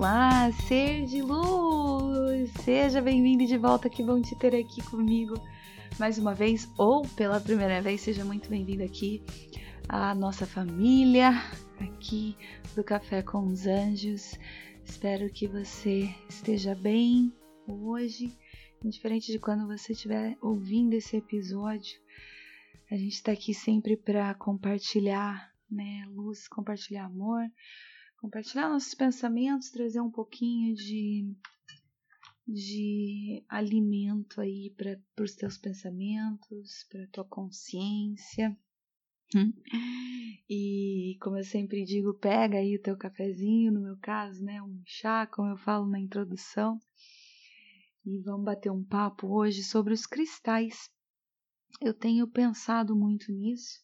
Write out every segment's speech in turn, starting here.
Olá, ser de luz! Seja bem-vindo de volta, que bom te ter aqui comigo mais uma vez, ou pela primeira vez, seja muito bem-vindo aqui à nossa família, aqui do Café com os Anjos. Espero que você esteja bem hoje, diferente de quando você estiver ouvindo esse episódio. A gente está aqui sempre para compartilhar né, luz, compartilhar amor, compartilhar nossos pensamentos, trazer um pouquinho de, de alimento aí para os teus pensamentos, para a tua consciência. E como eu sempre digo, pega aí o teu cafezinho, no meu caso, né, um chá, como eu falo na introdução, e vamos bater um papo hoje sobre os cristais. Eu tenho pensado muito nisso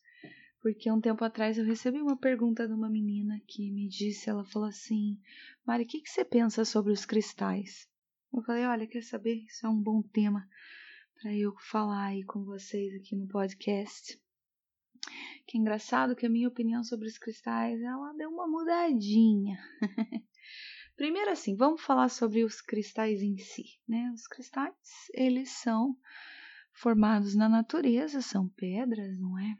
porque um tempo atrás eu recebi uma pergunta de uma menina que me disse, ela falou assim, Mari, o que, que você pensa sobre os cristais? Eu falei, olha, quer saber? Isso é um bom tema para eu falar aí com vocês aqui no podcast. Que engraçado que a minha opinião sobre os cristais, ela deu uma mudadinha. Primeiro assim, vamos falar sobre os cristais em si, né? Os cristais, eles são formados na natureza, são pedras, não é?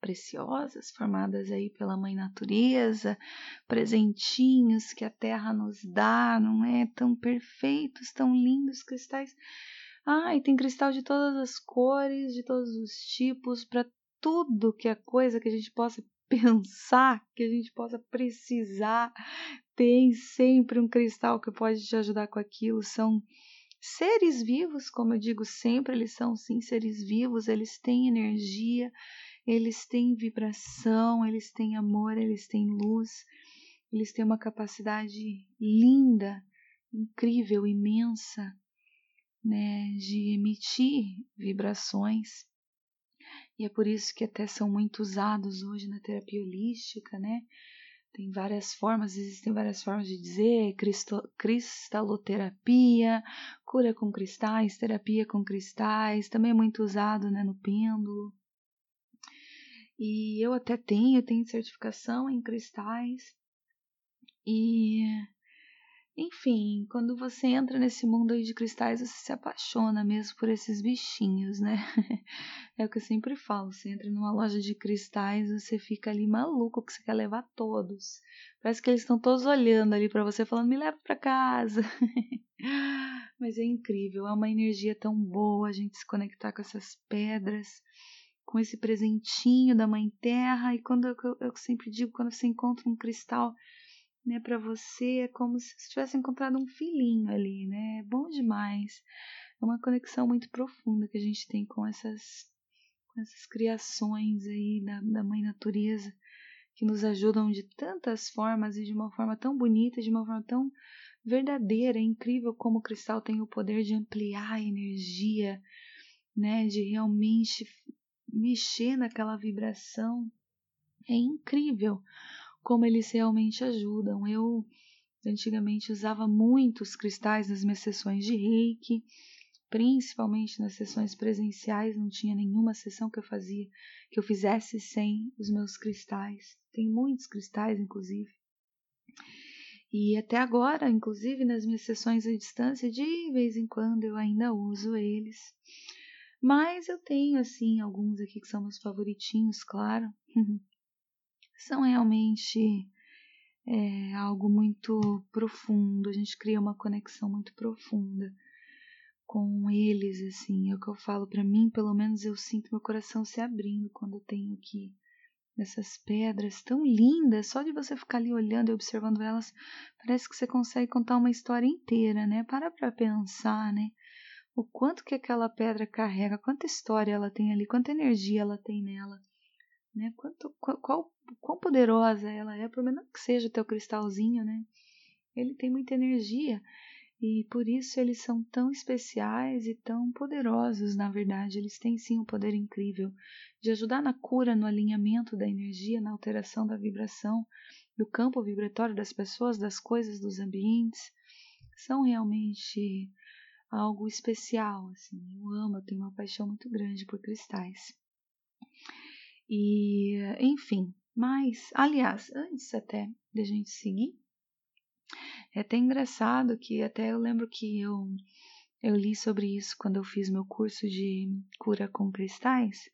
Preciosas, formadas aí pela Mãe Natureza, presentinhos que a Terra nos dá, não é? Tão perfeitos, tão lindos cristais. Ah, e tem cristal de todas as cores, de todos os tipos, para tudo que é coisa que a gente possa pensar, que a gente possa precisar. Tem sempre um cristal que pode te ajudar com aquilo. São seres vivos, como eu digo sempre, eles são sim seres vivos, eles têm energia, eles têm vibração, eles têm amor, eles têm luz, eles têm uma capacidade linda, incrível, imensa, né, de emitir vibrações. E é por isso que até são muito usados hoje na terapia holística, né? Tem várias formas, existem várias formas de dizer, cristaloterapia, cura com cristais, terapia com cristais, também é muito usado né, no pêndulo. E eu até tenho, tenho certificação em cristais. E enfim, quando você entra nesse mundo aí de cristais, você se apaixona mesmo por esses bichinhos, né? É o que eu sempre falo, você entra numa loja de cristais, você fica ali maluco que você quer levar todos. Parece que eles estão todos olhando ali para você falando: "Me leva para casa". Mas é incrível, é uma energia tão boa a gente se conectar com essas pedras com esse presentinho da Mãe Terra. E quando eu, eu sempre digo, quando você encontra um cristal né, para você, é como se você tivesse encontrado um filhinho ali, né? É bom demais. É uma conexão muito profunda que a gente tem com essas, com essas criações aí da, da Mãe Natureza que nos ajudam de tantas formas e de uma forma tão bonita, de uma forma tão verdadeira. É incrível como o cristal tem o poder de ampliar a energia, né, de realmente mexer naquela vibração. É incrível como eles realmente ajudam. Eu antigamente usava muitos cristais nas minhas sessões de reiki, principalmente nas sessões presenciais, não tinha nenhuma sessão que eu fazia que eu fizesse sem os meus cristais. Tem muitos cristais, inclusive. E até agora, inclusive nas minhas sessões à distância, de vez em quando eu ainda uso eles. Mas eu tenho, assim, alguns aqui que são meus favoritinhos, claro. são realmente é algo muito profundo, a gente cria uma conexão muito profunda com eles, assim, é o que eu falo para mim, pelo menos eu sinto meu coração se abrindo quando eu tenho aqui essas pedras tão lindas, só de você ficar ali olhando e observando elas, parece que você consegue contar uma história inteira, né? Para para pensar, né? O quanto que aquela pedra carrega, quanta história ela tem ali, quanta energia ela tem nela, né? Quanto, qual, qual, quão poderosa ela é, por menos que seja o teu cristalzinho, né? Ele tem muita energia e por isso eles são tão especiais e tão poderosos, na verdade. Eles têm sim um poder incrível de ajudar na cura, no alinhamento da energia, na alteração da vibração, do campo vibratório das pessoas, das coisas, dos ambientes. São realmente algo especial, assim. Eu amo, eu tenho uma paixão muito grande por cristais. E, enfim, mas, aliás, antes até de a gente seguir, é até engraçado que até eu lembro que eu, eu li sobre isso quando eu fiz meu curso de cura com cristais,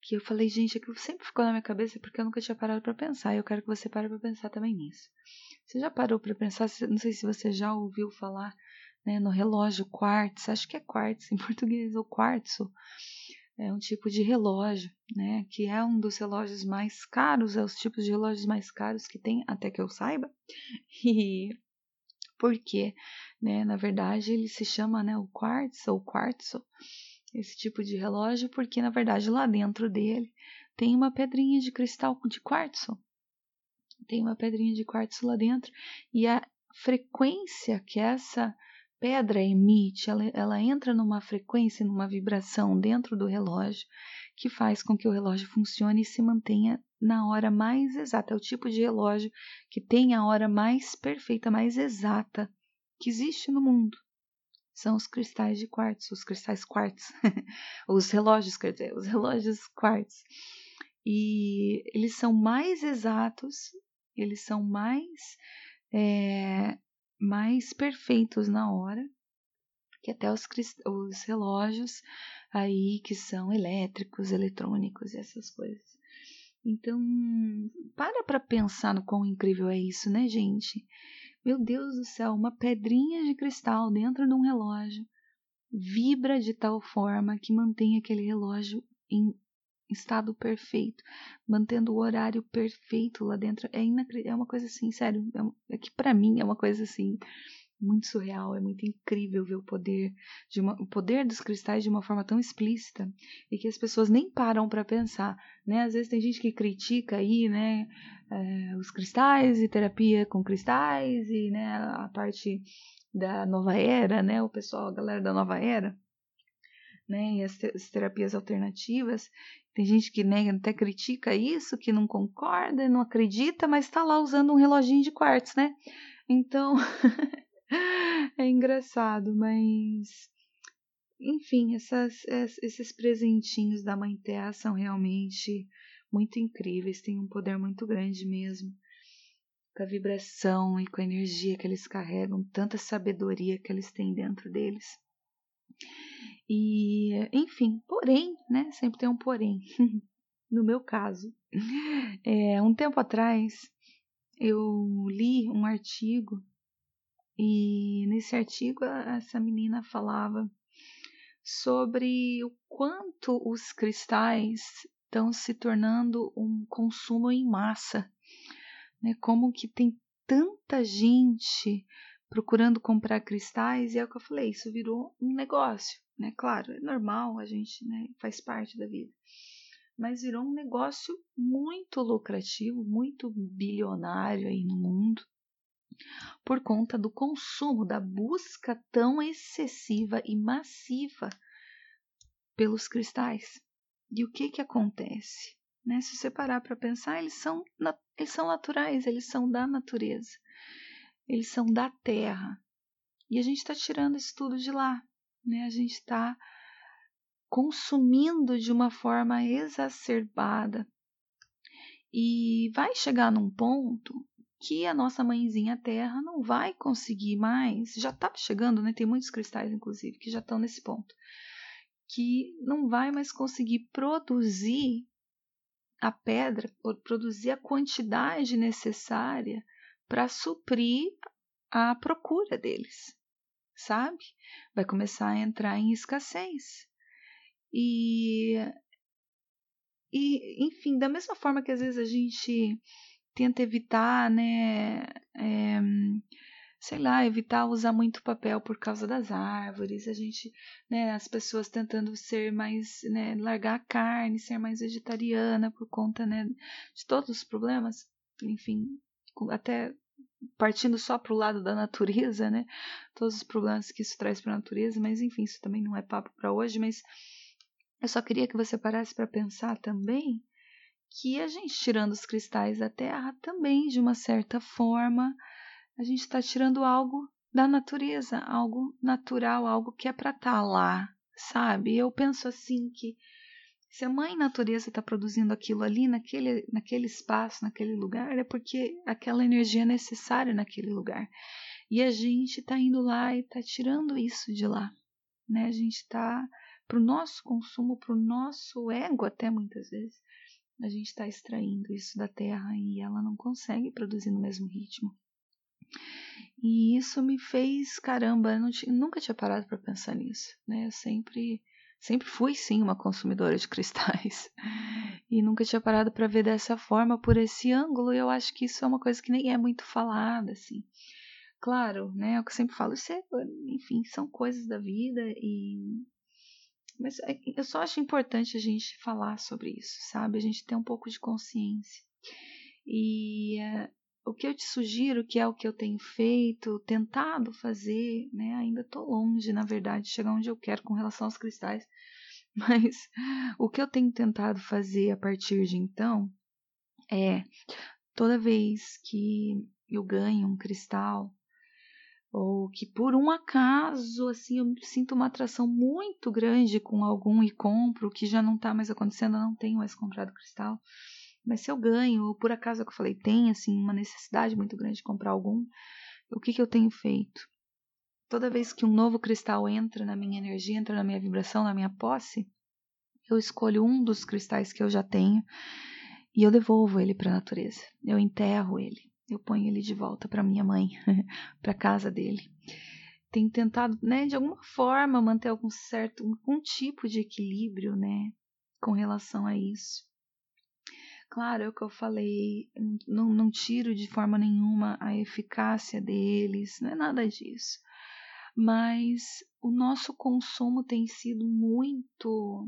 que eu falei, gente, aquilo sempre ficou na minha cabeça porque eu nunca tinha parado para pensar. E eu quero que você pare para pensar também nisso. Você já parou para pensar? Não sei se você já ouviu falar né, no relógio quartzo, acho que é quartzo em português, ou quartzo. É um tipo de relógio, né, que é um dos relógios mais caros, é os tipos de relógios mais caros que tem, até que eu saiba. E por quê? Né? Na verdade, ele se chama né, o quartzo ou quartzo, esse tipo de relógio, porque na verdade lá dentro dele tem uma pedrinha de cristal de quartzo. Tem uma pedrinha de quartzo lá dentro e a frequência que essa pedra emite, ela, ela entra numa frequência, numa vibração dentro do relógio que faz com que o relógio funcione e se mantenha na hora mais exata. É o tipo de relógio que tem a hora mais perfeita, mais exata que existe no mundo. São os cristais de quartzo, os cristais quartzo, os relógios, quer dizer, os relógios quartzo. E eles são mais exatos, eles são mais, é, mais perfeitos na hora que até os, os relógios aí que são elétricos, eletrônicos e essas coisas. Então, para para pensar no quão incrível é isso, né, gente? Meu Deus do céu, uma pedrinha de cristal dentro de um relógio vibra de tal forma que mantém aquele relógio em estado perfeito, mantendo o horário perfeito lá dentro. É, é uma coisa assim, sério, é, é que para mim é uma coisa assim muito surreal, é muito incrível ver o poder de uma, o poder dos cristais de uma forma tão explícita e que as pessoas nem param para pensar, né? Às vezes tem gente que critica aí, né, é, os cristais e terapia com cristais e, né, a parte da nova era, né, o pessoal, a galera da nova era, né, e as, te as terapias alternativas. Tem gente que né, até critica isso, que não concorda, não acredita, mas está lá usando um reloginho de quartzo, né? Então, é engraçado, mas enfim, essas, esses presentinhos da Mãe Terra são realmente muito incríveis, têm um poder muito grande mesmo. Com a vibração e com a energia que eles carregam, tanta sabedoria que eles têm dentro deles. E, enfim, porém, né? Sempre tem um porém. no meu caso, é, um tempo atrás eu li um artigo e nesse artigo, essa menina falava sobre o quanto os cristais estão se tornando um consumo em massa, né? Como que tem tanta gente procurando comprar cristais e é o que eu falei, isso virou um negócio, né? Claro, é normal, a gente né, faz parte da vida, mas virou um negócio muito lucrativo, muito bilionário aí no mundo por conta do consumo, da busca tão excessiva e massiva pelos cristais. E o que que acontece? Né? Se você parar para pensar, eles são, eles são naturais, eles são da natureza, eles são da terra. E a gente está tirando isso tudo de lá. Né? A gente está consumindo de uma forma exacerbada. E vai chegar num ponto que a nossa mãezinha Terra não vai conseguir mais, já está chegando, né? Tem muitos cristais, inclusive, que já estão nesse ponto, que não vai mais conseguir produzir a pedra, produzir a quantidade necessária para suprir a procura deles, sabe? Vai começar a entrar em escassez. E, e enfim, da mesma forma que às vezes a gente tenta evitar, né? É, sei lá, evitar usar muito papel por causa das árvores, a gente, né, as pessoas tentando ser mais, né, largar a carne, ser mais vegetariana por conta, né, de todos os problemas, enfim, até partindo só para o lado da natureza, né, todos os problemas que isso traz para a natureza, mas enfim, isso também não é papo para hoje, mas eu só queria que você parasse para pensar também que a gente tirando os cristais da terra também, de uma certa forma, a gente está tirando algo da natureza, algo natural, algo que é para estar tá lá, sabe? Eu penso assim que se a mãe natureza está produzindo aquilo ali, naquele, naquele espaço, naquele lugar, é porque aquela energia é necessária naquele lugar. E a gente está indo lá e está tirando isso de lá. Né? A gente está, para o nosso consumo, para o nosso ego, até muitas vezes, a gente está extraindo isso da terra e ela não consegue produzir no mesmo ritmo. E isso me fez, caramba, eu tinha, nunca tinha parado para pensar nisso, né? Eu sempre, sempre fui sim uma consumidora de cristais e nunca tinha parado para ver dessa forma, por esse ângulo. E eu acho que isso é uma coisa que nem é muito falada, assim. Claro, né? É o que eu sempre falo, isso é, enfim, são coisas da vida e mas é, eu só acho importante a gente falar sobre isso, sabe? A gente ter um pouco de consciência. E uh, o que eu te sugiro, que é o que eu tenho feito, tentado fazer, né? Ainda estou longe, na verdade, de chegar onde eu quero com relação aos cristais. Mas o que eu tenho tentado fazer a partir de então é toda vez que eu ganho um cristal, ou que por um acaso assim eu sinto uma atração muito grande com algum e compro, que já não está mais acontecendo, eu não tenho mais comprado cristal. Mas se eu ganho, ou por acaso é que eu falei, tem assim uma necessidade muito grande de comprar algum, o que, que eu tenho feito? Toda vez que um novo cristal entra na minha energia, entra na minha vibração, na minha posse, eu escolho um dos cristais que eu já tenho e eu devolvo ele para a natureza. Eu enterro ele, eu ponho ele de volta para minha mãe, para casa dele. Tenho tentado, né, de alguma forma manter algum certo, algum tipo de equilíbrio, né, com relação a isso. Claro, é o que eu falei, não, não tiro de forma nenhuma a eficácia deles, não é nada disso. Mas o nosso consumo tem sido muito,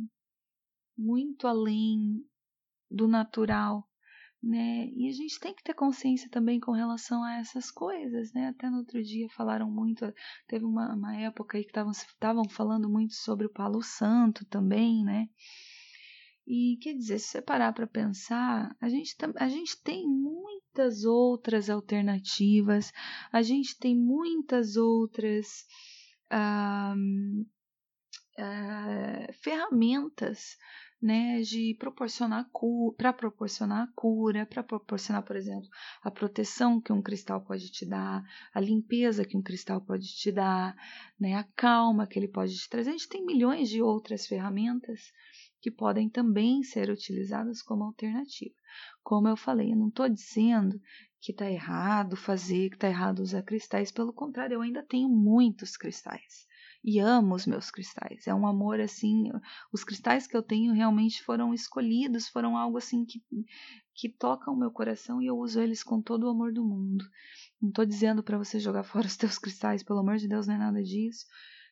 muito além do natural, né? E a gente tem que ter consciência também com relação a essas coisas, né? Até no outro dia falaram muito, teve uma, uma época aí que estavam falando muito sobre o Palo Santo também, né? E quer dizer, se você parar para pensar, a gente, a gente tem muitas outras alternativas, a gente tem muitas outras ah, ah, ferramentas né, de proporcionar para proporcionar a cura, para proporcionar, por exemplo, a proteção que um cristal pode te dar, a limpeza que um cristal pode te dar, né, a calma que ele pode te trazer. A gente tem milhões de outras ferramentas que podem também ser utilizadas como alternativa. Como eu falei, eu não estou dizendo que está errado fazer, que está errado usar cristais, pelo contrário, eu ainda tenho muitos cristais e amo os meus cristais. É um amor assim, os cristais que eu tenho realmente foram escolhidos, foram algo assim que que toca o meu coração e eu uso eles com todo o amor do mundo. Não estou dizendo para você jogar fora os teus cristais, pelo amor de Deus, não é nada disso.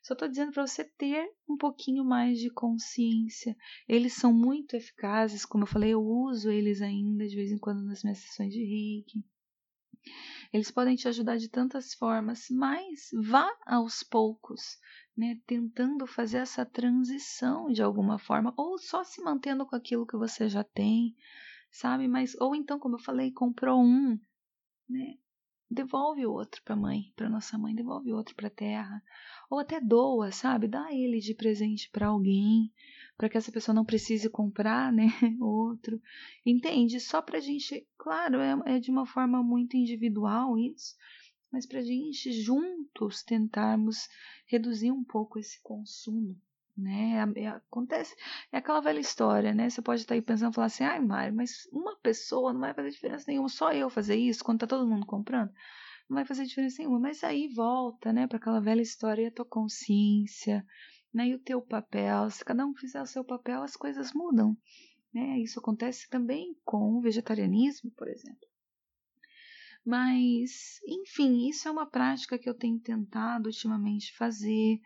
Só estou dizendo para você ter um pouquinho mais de consciência. Eles são muito eficazes, como eu falei, eu uso eles ainda de vez em quando nas minhas sessões de reiki. Eles podem te ajudar de tantas formas, mas vá aos poucos, né, tentando fazer essa transição de alguma forma, ou só se mantendo com aquilo que você já tem, sabe? Mas ou então, como eu falei, comprou um, né? Devolve o outro para a mãe, para nossa mãe, devolve o outro para a terra, ou até doa, sabe? Dá ele de presente para alguém, para que essa pessoa não precise comprar, né, outro. Entende? Só para a gente, claro, é, é de uma forma muito individual isso, mas para a gente juntos tentarmos reduzir um pouco esse consumo, né? É, é, acontece, é aquela velha história, né? Você pode estar aí pensando, falar assim, ai, Mário, mas uma pessoa não vai fazer diferença nenhuma, só eu fazer isso quando tá todo mundo comprando, não vai fazer diferença nenhuma. Mas aí volta, né, para aquela velha história e a tua consciência, né? E o teu papel. Se cada um fizer o seu papel, as coisas mudam, né? Isso acontece também com o vegetarianismo, por exemplo. Mas, enfim, isso é uma prática que eu tenho tentado ultimamente fazer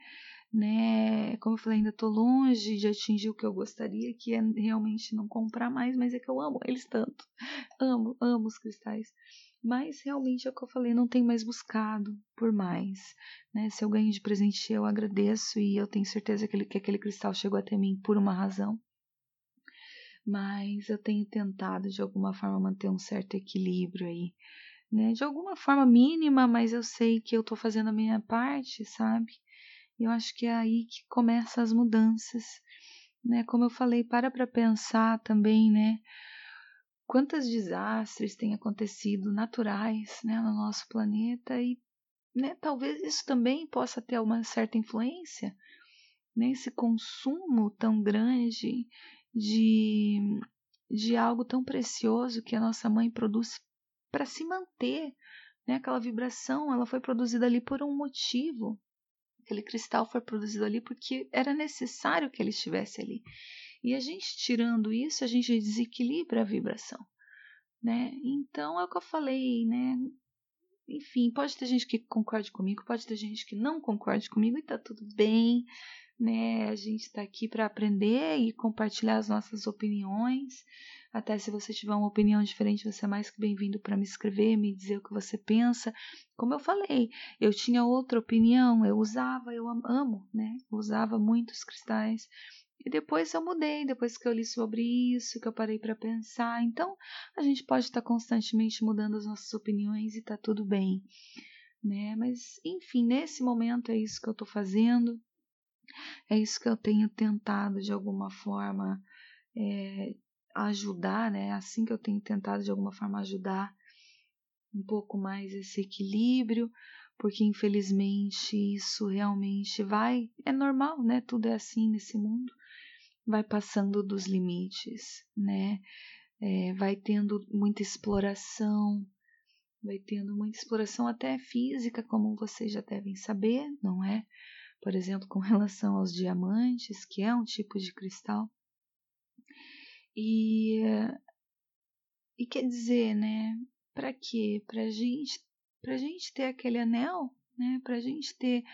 né? Como eu falei, ainda estou longe de atingir o que eu gostaria, que é realmente não comprar mais, mas é que eu amo eles tanto. Amo, amo os cristais. Mas realmente é o que eu falei, não tenho mais buscado por mais. Né? Se eu ganho de presente, eu agradeço e eu tenho certeza que, ele, que aquele cristal chegou até mim por uma razão. Mas eu tenho tentado de alguma forma manter um certo equilíbrio aí. Né? De alguma forma mínima, mas eu sei que eu estou fazendo a minha parte, sabe? Eu acho que é aí que começam as mudanças, né? Como eu falei, para para pensar também, né? Quantos desastres têm acontecido naturais, né, no nosso planeta e, né, talvez isso também possa ter uma certa influência nesse consumo tão grande de de algo tão precioso que a nossa mãe produz para se manter, né? Aquela vibração, ela foi produzida ali por um motivo, Aquele cristal foi produzido ali porque era necessário que ele estivesse ali. E a gente tirando isso, a gente desequilibra a vibração, né? Então é o que eu falei, né? Enfim, pode ter gente que concorde comigo, pode ter gente que não concorde comigo e tá tudo bem, né? A gente está aqui para aprender e compartilhar as nossas opiniões. Até se você tiver uma opinião diferente, você é mais que bem-vindo para me escrever, me dizer o que você pensa. Como eu falei, eu tinha outra opinião, eu usava, eu amo, né? Eu usava muitos cristais. E depois eu mudei, depois que eu li sobre isso, que eu parei para pensar. Então, a gente pode estar constantemente mudando as nossas opiniões e tá tudo bem, né? Mas, enfim, nesse momento é isso que eu tô fazendo. É isso que eu tenho tentado de alguma forma é, ajudar, né? Assim que eu tenho tentado de alguma forma ajudar um pouco mais esse equilíbrio, porque infelizmente isso realmente vai, é normal, né? Tudo é assim nesse mundo, vai passando dos limites, né? É, vai tendo muita exploração, vai tendo muita exploração até física, como vocês já devem saber, não é? Por exemplo, com relação aos diamantes, que é um tipo de cristal e, e quer dizer, né? Para quê? Para gente, pra gente ter aquele anel, né? Para gente ter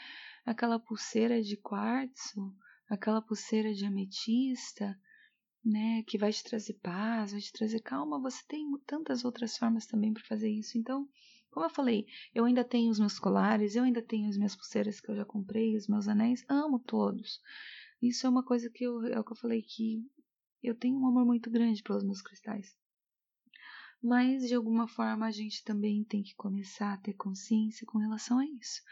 aquela pulseira de quartzo, aquela pulseira de ametista, né? Que vai te trazer paz, vai te trazer calma. Você tem tantas outras formas também para fazer isso. Então, como eu falei, eu ainda tenho os meus colares, eu ainda tenho as minhas pulseiras que eu já comprei, os meus anéis, amo todos. Isso é uma coisa que eu, é o que eu falei que eu tenho um amor muito grande pelos meus cristais. Mas, de alguma forma, a gente também tem que começar a ter consciência com relação a isso.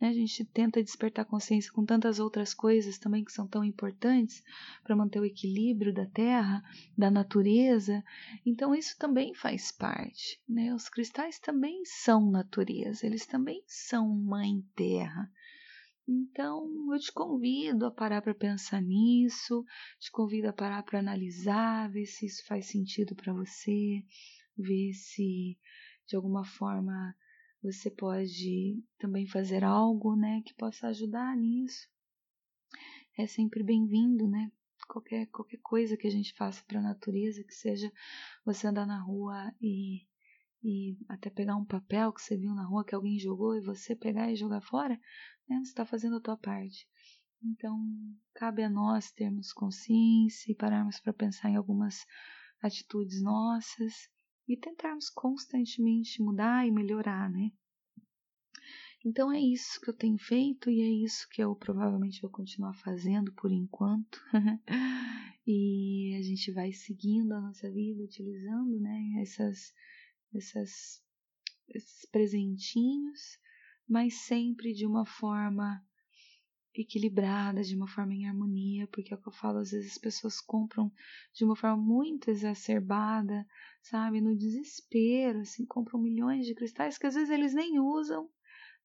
Né? A gente tenta despertar consciência com tantas outras coisas também que são tão importantes para manter o equilíbrio da terra, da natureza. Então, isso também faz parte. Né? Os cristais também são natureza, eles também são mãe terra. Então, eu te convido a parar para pensar nisso, te convido a parar para analisar, ver se isso faz sentido para você, ver se de alguma forma você pode também fazer algo, né, que possa ajudar nisso. É sempre bem-vindo, né? Qualquer, qualquer coisa que a gente faça para a natureza, que seja você andar na rua e, e até pegar um papel que você viu na rua que alguém jogou e você pegar e jogar fora, né? Você está fazendo a tua parte. Então, cabe a nós termos consciência e pararmos para pensar em algumas atitudes nossas e tentarmos constantemente mudar e melhorar, né? Então é isso que eu tenho feito e é isso que eu provavelmente vou continuar fazendo por enquanto. e a gente vai seguindo a nossa vida utilizando, né, essas, essas, esses presentinhos mas sempre de uma forma equilibrada, de uma forma em harmonia, porque é o que eu falo, às vezes as pessoas compram de uma forma muito exacerbada, sabe, no desespero, assim, compram milhões de cristais que às vezes eles nem usam,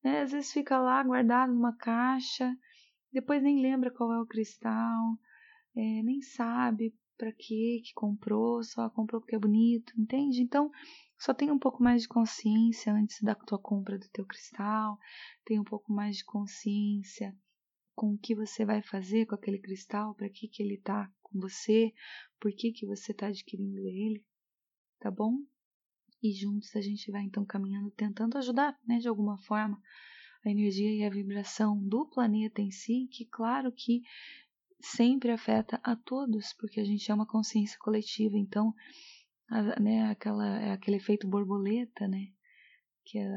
né? Às vezes fica lá guardado numa caixa depois nem lembra qual é o cristal, é, nem sabe para que que comprou, só comprou porque é bonito, entende? Então, só tem um pouco mais de consciência antes da tua compra do teu cristal, tem um pouco mais de consciência com o que você vai fazer com aquele cristal, para que que ele tá com você, por que que você tá adquirindo ele, tá bom? E juntos a gente vai então caminhando, tentando ajudar, né, de alguma forma, a energia e a vibração do planeta em si, que claro que sempre afeta a todos, porque a gente é uma consciência coletiva, então, a, né, aquela, é aquele efeito borboleta, né, que é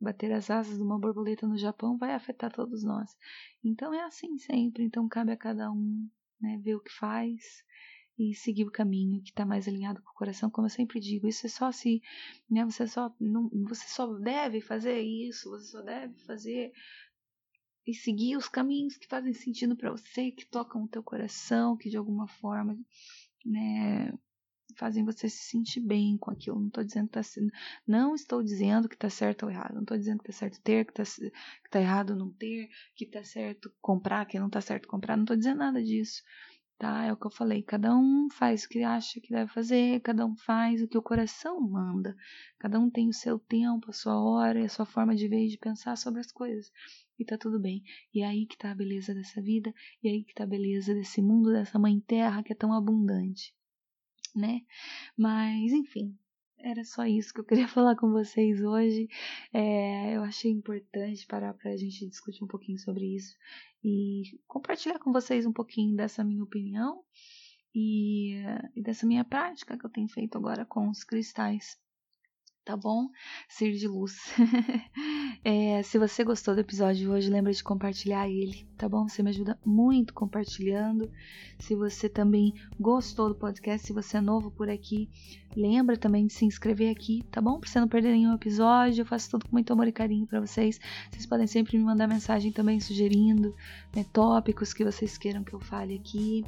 bater as asas de uma borboleta no Japão vai afetar todos nós. Então é assim sempre, então cabe a cada um, né, ver o que faz e seguir o caminho que está mais alinhado com o coração, como eu sempre digo, isso é só se, né, você só não, você só deve fazer isso, você só deve fazer e seguir os caminhos que fazem sentido para você, que tocam o teu coração, que de alguma forma, né, fazem você se sentir bem com aquilo. Não estou dizendo que tá, não estou dizendo que está certo ou errado. Não estou dizendo que está certo ter, que está tá errado não ter, que está certo comprar, que não está certo comprar. Não estou dizendo nada disso. Tá? É o que eu falei. Cada um faz o que acha que deve fazer, cada um faz o que o coração manda. Cada um tem o seu tempo, a sua hora, a sua forma de ver e de pensar sobre as coisas e tá tudo bem. E é aí que tá a beleza dessa vida, e é aí que tá a beleza desse mundo, dessa mãe terra que é tão abundante, né? Mas, enfim, era só isso que eu queria falar com vocês hoje. É, eu achei importante parar para a gente discutir um pouquinho sobre isso e compartilhar com vocês um pouquinho dessa minha opinião e, e dessa minha prática que eu tenho feito agora com os cristais tá bom? Ser de luz. é, se você gostou do episódio de hoje, lembra de compartilhar ele, tá bom? Você me ajuda muito compartilhando. Se você também gostou do podcast, se você é novo por aqui, lembra também de se inscrever aqui, tá bom? Pra você não perder nenhum episódio. Eu faço tudo com muito amor e carinho para vocês. Vocês podem sempre me mandar mensagem também sugerindo né, tópicos que vocês queiram que eu fale aqui.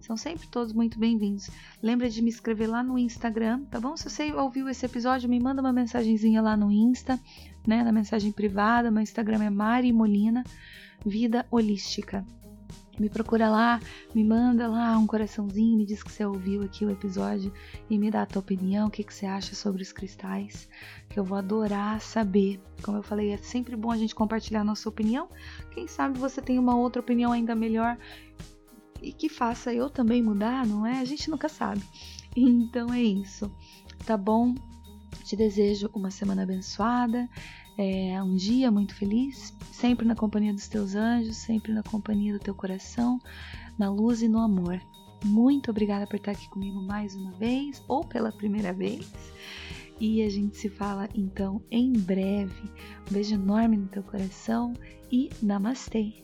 São sempre todos muito bem-vindos. Lembra de me escrever lá no Instagram, tá bom? Se você ouviu esse episódio, me manda uma mensagenzinha lá no Insta, né? Na mensagem privada. Meu Instagram é Mari Molina, Vida Holística. Me procura lá, me manda lá um coraçãozinho, me diz que você ouviu aqui o episódio e me dá a tua opinião, o que, que você acha sobre os cristais, que eu vou adorar saber. Como eu falei, é sempre bom a gente compartilhar a nossa opinião. Quem sabe você tem uma outra opinião ainda melhor e que faça eu também mudar, não é? A gente nunca sabe. Então é isso, tá bom? Te desejo uma semana abençoada, é, um dia muito feliz, sempre na companhia dos teus anjos, sempre na companhia do teu coração, na luz e no amor. Muito obrigada por estar aqui comigo mais uma vez ou pela primeira vez. E a gente se fala então em breve. Um beijo enorme no teu coração e namastê!